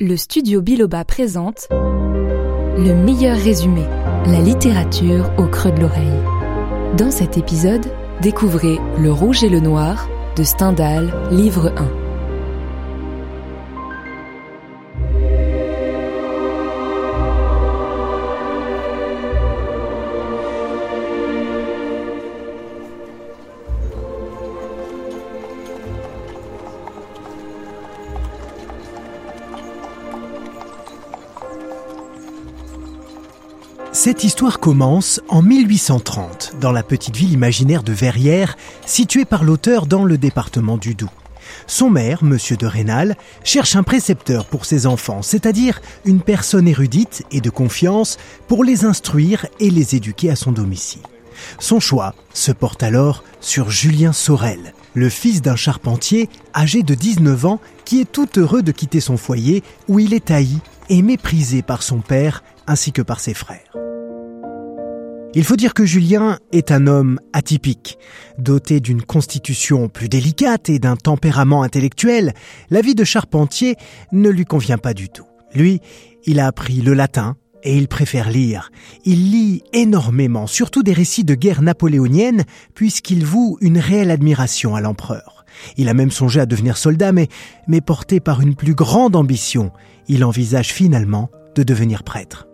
Le studio Biloba présente le meilleur résumé, la littérature au creux de l'oreille. Dans cet épisode, découvrez Le Rouge et le Noir de Stendhal, livre 1. Cette histoire commence en 1830 dans la petite ville imaginaire de Verrières, située par l'auteur dans le département du Doubs. Son maire, monsieur de Rênal, cherche un précepteur pour ses enfants, c'est-à-dire une personne érudite et de confiance pour les instruire et les éduquer à son domicile. Son choix se porte alors sur Julien Sorel, le fils d'un charpentier âgé de 19 ans qui est tout heureux de quitter son foyer où il est haï et méprisé par son père ainsi que par ses frères. Il faut dire que Julien est un homme atypique. Doté d'une constitution plus délicate et d'un tempérament intellectuel, la vie de charpentier ne lui convient pas du tout. Lui, il a appris le latin et il préfère lire. Il lit énormément, surtout des récits de guerre napoléonienne, puisqu'il voue une réelle admiration à l'empereur. Il a même songé à devenir soldat, mais, mais porté par une plus grande ambition, il envisage finalement de devenir prêtre.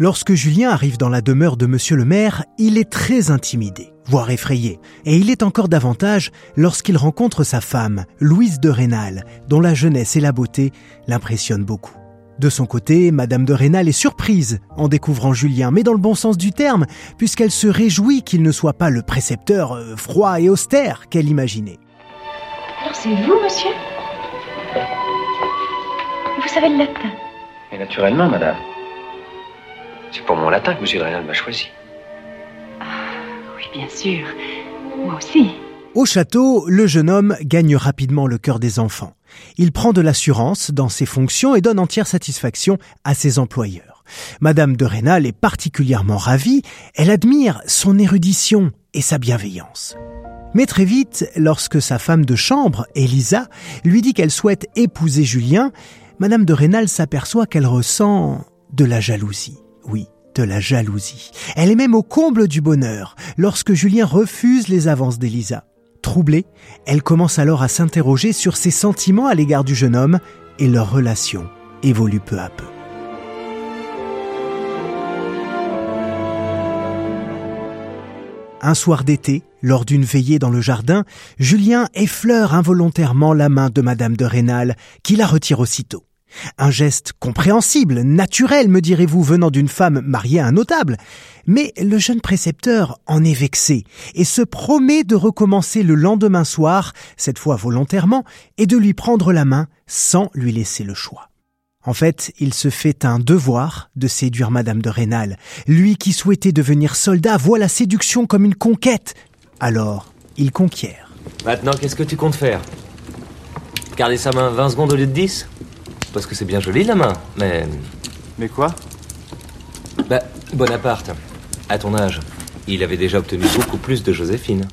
Lorsque Julien arrive dans la demeure de monsieur le maire, il est très intimidé, voire effrayé. Et il est encore davantage lorsqu'il rencontre sa femme, Louise de Rênal, dont la jeunesse et la beauté l'impressionnent beaucoup. De son côté, Madame de Rênal est surprise en découvrant Julien, mais dans le bon sens du terme, puisqu'elle se réjouit qu'il ne soit pas le précepteur euh, froid et austère qu'elle imaginait. Alors c'est vous, monsieur? Vous savez le latin? Et naturellement, madame. C'est pour mon latin que M. de Rênal m'a choisi. Oui, bien sûr. Moi aussi. Au château, le jeune homme gagne rapidement le cœur des enfants. Il prend de l'assurance dans ses fonctions et donne entière satisfaction à ses employeurs. Madame de Rênal est particulièrement ravie, elle admire son érudition et sa bienveillance. Mais très vite, lorsque sa femme de chambre, Elisa, lui dit qu'elle souhaite épouser Julien, Madame de Rênal s'aperçoit qu'elle ressent de la jalousie. Oui, de la jalousie. Elle est même au comble du bonheur lorsque Julien refuse les avances d'Elisa. Troublée, elle commence alors à s'interroger sur ses sentiments à l'égard du jeune homme et leur relation évolue peu à peu. Un soir d'été, lors d'une veillée dans le jardin, Julien effleure involontairement la main de Madame de Rênal, qui la retire aussitôt. Un geste compréhensible, naturel, me direz-vous, venant d'une femme mariée à un notable. Mais le jeune précepteur en est vexé et se promet de recommencer le lendemain soir, cette fois volontairement, et de lui prendre la main sans lui laisser le choix. En fait, il se fait un devoir de séduire Madame de Rênal. Lui qui souhaitait devenir soldat voit la séduction comme une conquête. Alors, il conquiert. Maintenant, qu'est-ce que tu comptes faire? Garder sa main 20 secondes au lieu de 10 Parce que c'est bien joli la main, mais. Mais quoi? Bah, Bonaparte, à ton âge, il avait déjà obtenu beaucoup plus de Joséphine.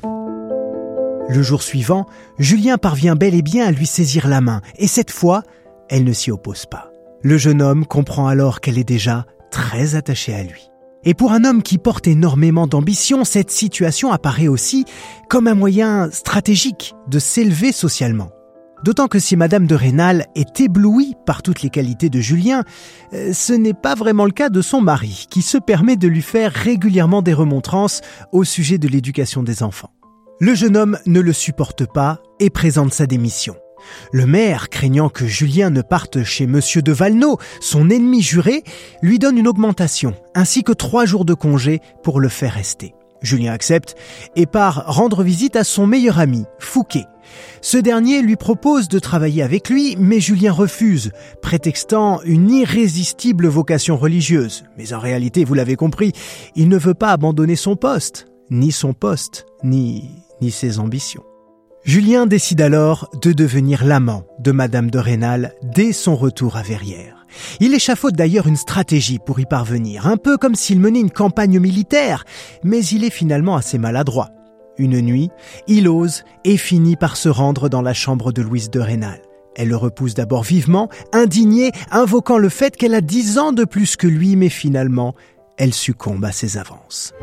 Le jour suivant, Julien parvient bel et bien à lui saisir la main, et cette fois, elle ne s'y oppose pas. Le jeune homme comprend alors qu'elle est déjà très attachée à lui. Et pour un homme qui porte énormément d'ambition, cette situation apparaît aussi comme un moyen stratégique de s'élever socialement. D'autant que si Madame de Rênal est éblouie par toutes les qualités de Julien, euh, ce n'est pas vraiment le cas de son mari, qui se permet de lui faire régulièrement des remontrances au sujet de l'éducation des enfants. Le jeune homme ne le supporte pas et présente sa démission. Le maire, craignant que Julien ne parte chez Monsieur de Valneau, son ennemi juré, lui donne une augmentation, ainsi que trois jours de congé pour le faire rester. Julien accepte et part rendre visite à son meilleur ami, Fouquet. Ce dernier lui propose de travailler avec lui, mais Julien refuse, prétextant une irrésistible vocation religieuse. Mais en réalité, vous l'avez compris, il ne veut pas abandonner son poste, ni son poste, ni, ses ambitions. Julien décide alors de devenir l'amant de Madame de Rênal dès son retour à Verrières. Il échafaude d'ailleurs une stratégie pour y parvenir, un peu comme s'il menait une campagne militaire, mais il est finalement assez maladroit. Une nuit, il ose et finit par se rendre dans la chambre de Louise de Rênal. Elle le repousse d'abord vivement, indignée, invoquant le fait qu'elle a dix ans de plus que lui, mais finalement, elle succombe à ses avances.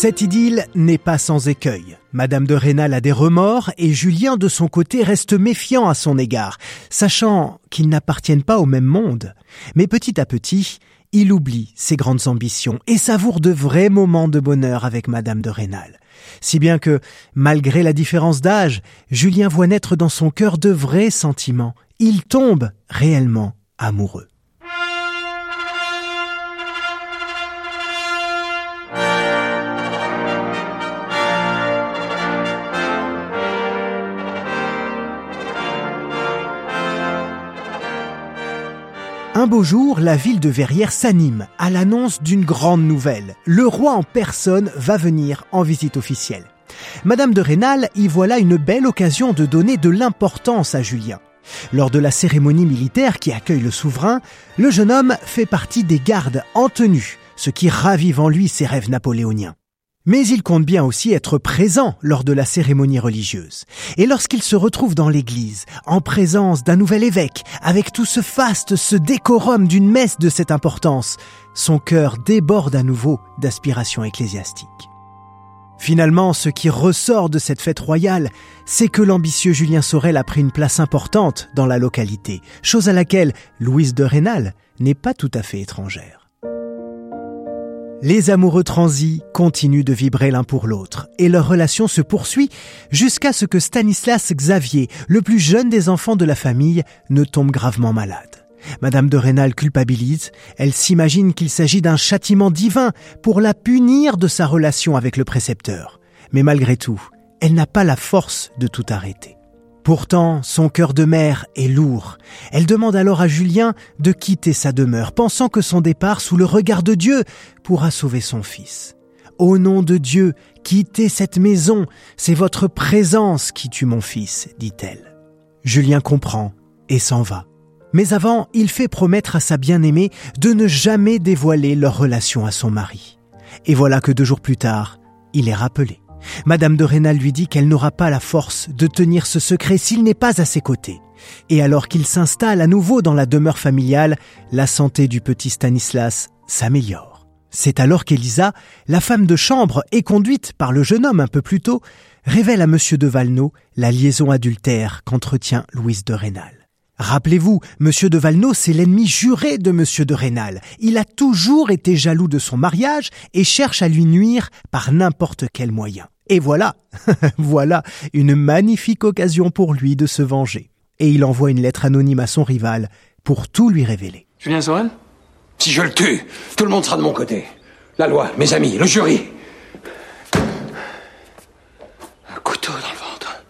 Cette idylle n'est pas sans écueil. Madame de Rênal a des remords et Julien de son côté reste méfiant à son égard, sachant qu'ils n'appartiennent pas au même monde. Mais petit à petit, il oublie ses grandes ambitions et savoure de vrais moments de bonheur avec Madame de Rênal. Si bien que, malgré la différence d'âge, Julien voit naître dans son cœur de vrais sentiments. Il tombe réellement amoureux. Un beau jour, la ville de Verrières s'anime à l'annonce d'une grande nouvelle. Le roi en personne va venir en visite officielle. Madame de Rênal y voit là une belle occasion de donner de l'importance à Julien. Lors de la cérémonie militaire qui accueille le souverain, le jeune homme fait partie des gardes en tenue, ce qui ravive en lui ses rêves napoléoniens. Mais il compte bien aussi être présent lors de la cérémonie religieuse. Et lorsqu'il se retrouve dans l'église, en présence d'un nouvel évêque, avec tout ce faste, ce décorum d'une messe de cette importance, son cœur déborde à nouveau d'aspiration ecclésiastique. Finalement, ce qui ressort de cette fête royale, c'est que l'ambitieux Julien Sorel a pris une place importante dans la localité, chose à laquelle Louise de Rênal n'est pas tout à fait étrangère. Les amoureux transis continuent de vibrer l'un pour l'autre et leur relation se poursuit jusqu'à ce que Stanislas Xavier, le plus jeune des enfants de la famille, ne tombe gravement malade. Madame de Rênal culpabilise, elle s'imagine qu'il s'agit d'un châtiment divin pour la punir de sa relation avec le précepteur. Mais malgré tout, elle n'a pas la force de tout arrêter. Pourtant, son cœur de mère est lourd. Elle demande alors à Julien de quitter sa demeure, pensant que son départ sous le regard de Dieu pourra sauver son fils. Au nom de Dieu, quittez cette maison, c'est votre présence qui tue mon fils, dit-elle. Julien comprend et s'en va. Mais avant, il fait promettre à sa bien-aimée de ne jamais dévoiler leur relation à son mari. Et voilà que deux jours plus tard, il est rappelé. Madame de Rênal lui dit qu'elle n'aura pas la force de tenir ce secret s'il n'est pas à ses côtés. Et alors qu'il s'installe à nouveau dans la demeure familiale, la santé du petit Stanislas s'améliore. C'est alors qu'Elisa, la femme de chambre et conduite par le jeune homme un peu plus tôt, révèle à monsieur de Valneau la liaison adultère qu'entretient Louise de Rênal. Rappelez-vous, Monsieur de Valneau, c'est l'ennemi juré de Monsieur de Rênal. Il a toujours été jaloux de son mariage et cherche à lui nuire par n'importe quel moyen. Et voilà, voilà une magnifique occasion pour lui de se venger. Et il envoie une lettre anonyme à son rival pour tout lui révéler. Julien Sorel? Si je le tue, tout le monde sera de mon côté. La loi, mes amis, le jury. Un couteau dans le ventre.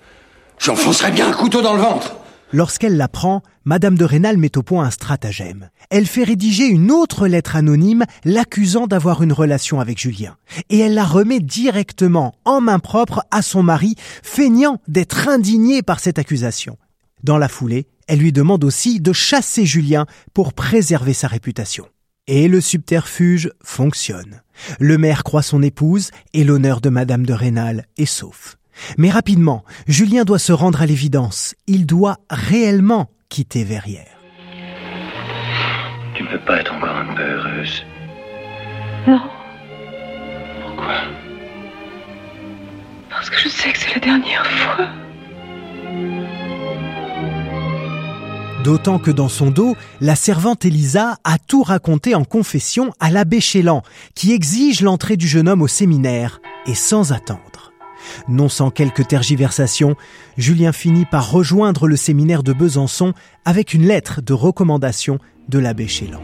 J'enfoncerai bien un couteau dans le ventre. Lorsqu'elle l'apprend, Madame de Rênal met au point un stratagème. Elle fait rédiger une autre lettre anonyme l'accusant d'avoir une relation avec Julien. Et elle la remet directement en main propre à son mari, feignant d'être indigné par cette accusation. Dans la foulée, elle lui demande aussi de chasser Julien pour préserver sa réputation. Et le subterfuge fonctionne. Le maire croit son épouse et l'honneur de Madame de Rênal est sauf. Mais rapidement, Julien doit se rendre à l'évidence. Il doit réellement quitter Verrières. Tu ne peux pas être encore un peu heureuse. Non, Pourquoi? Parce que je sais que c'est la dernière fois. D'autant que dans son dos, la servante Elisa a tout raconté en confession à l'abbé Chélan, qui exige l'entrée du jeune homme au séminaire, et sans attendre. Non sans quelques tergiversations, Julien finit par rejoindre le séminaire de Besançon avec une lettre de recommandation de l'abbé Chélan.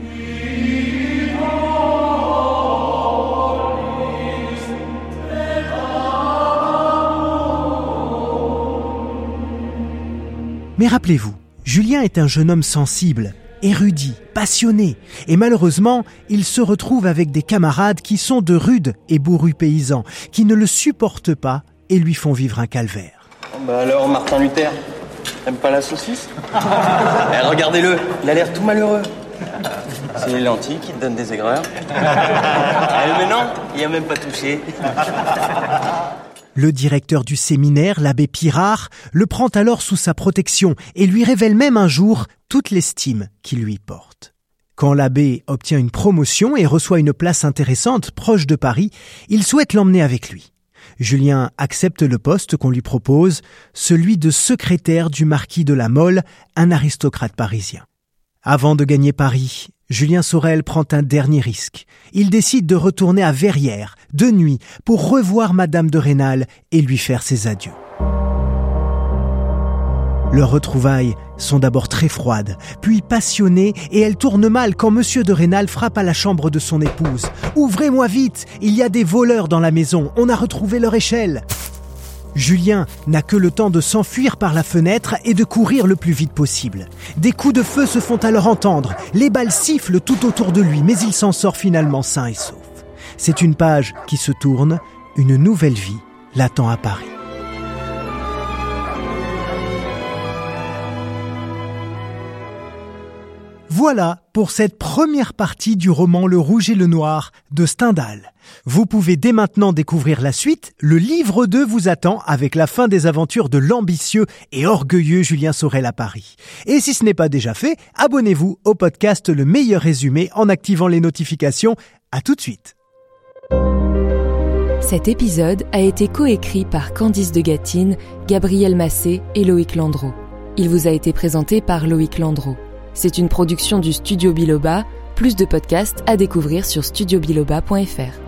Mais rappelez-vous, Julien est un jeune homme sensible, érudit, passionné, et malheureusement, il se retrouve avec des camarades qui sont de rudes et bourrus paysans, qui ne le supportent pas et lui font vivre un calvaire. Bah alors, Martin Luther, t'aimes pas la saucisse eh, Regardez-le, il a l'air tout malheureux. C'est les lentilles qui te donnent des aigreurs. Eh, mais non, il a même pas touché. Le directeur du séminaire, l'abbé Pirard, le prend alors sous sa protection et lui révèle même un jour toute l'estime qu'il lui porte. Quand l'abbé obtient une promotion et reçoit une place intéressante proche de Paris, il souhaite l'emmener avec lui. Julien accepte le poste qu'on lui propose, celui de secrétaire du marquis de la Mole, un aristocrate parisien. Avant de gagner Paris, Julien Sorel prend un dernier risque. Il décide de retourner à Verrières, de nuit, pour revoir Madame de Rênal et lui faire ses adieux. Leurs retrouvailles sont d'abord très froides, puis passionnées, et elles tournent mal quand Monsieur de Rênal frappe à la chambre de son épouse. Ouvrez-moi vite, il y a des voleurs dans la maison, on a retrouvé leur échelle. Julien n'a que le temps de s'enfuir par la fenêtre et de courir le plus vite possible. Des coups de feu se font alors entendre, les balles sifflent tout autour de lui, mais il s'en sort finalement sain et sauf. C'est une page qui se tourne, une nouvelle vie l'attend à Paris. Voilà pour cette première partie du roman Le Rouge et le Noir de Stendhal. Vous pouvez dès maintenant découvrir la suite. Le livre 2 vous attend avec la fin des aventures de l'ambitieux et orgueilleux Julien Sorel à Paris. Et si ce n'est pas déjà fait, abonnez-vous au podcast Le meilleur résumé en activant les notifications. À tout de suite. Cet épisode a été coécrit par Candice de Gatine, Gabriel Massé et Loïc Landreau. Il vous a été présenté par Loïc Landreau. C'est une production du Studio Biloba. Plus de podcasts à découvrir sur studiobiloba.fr.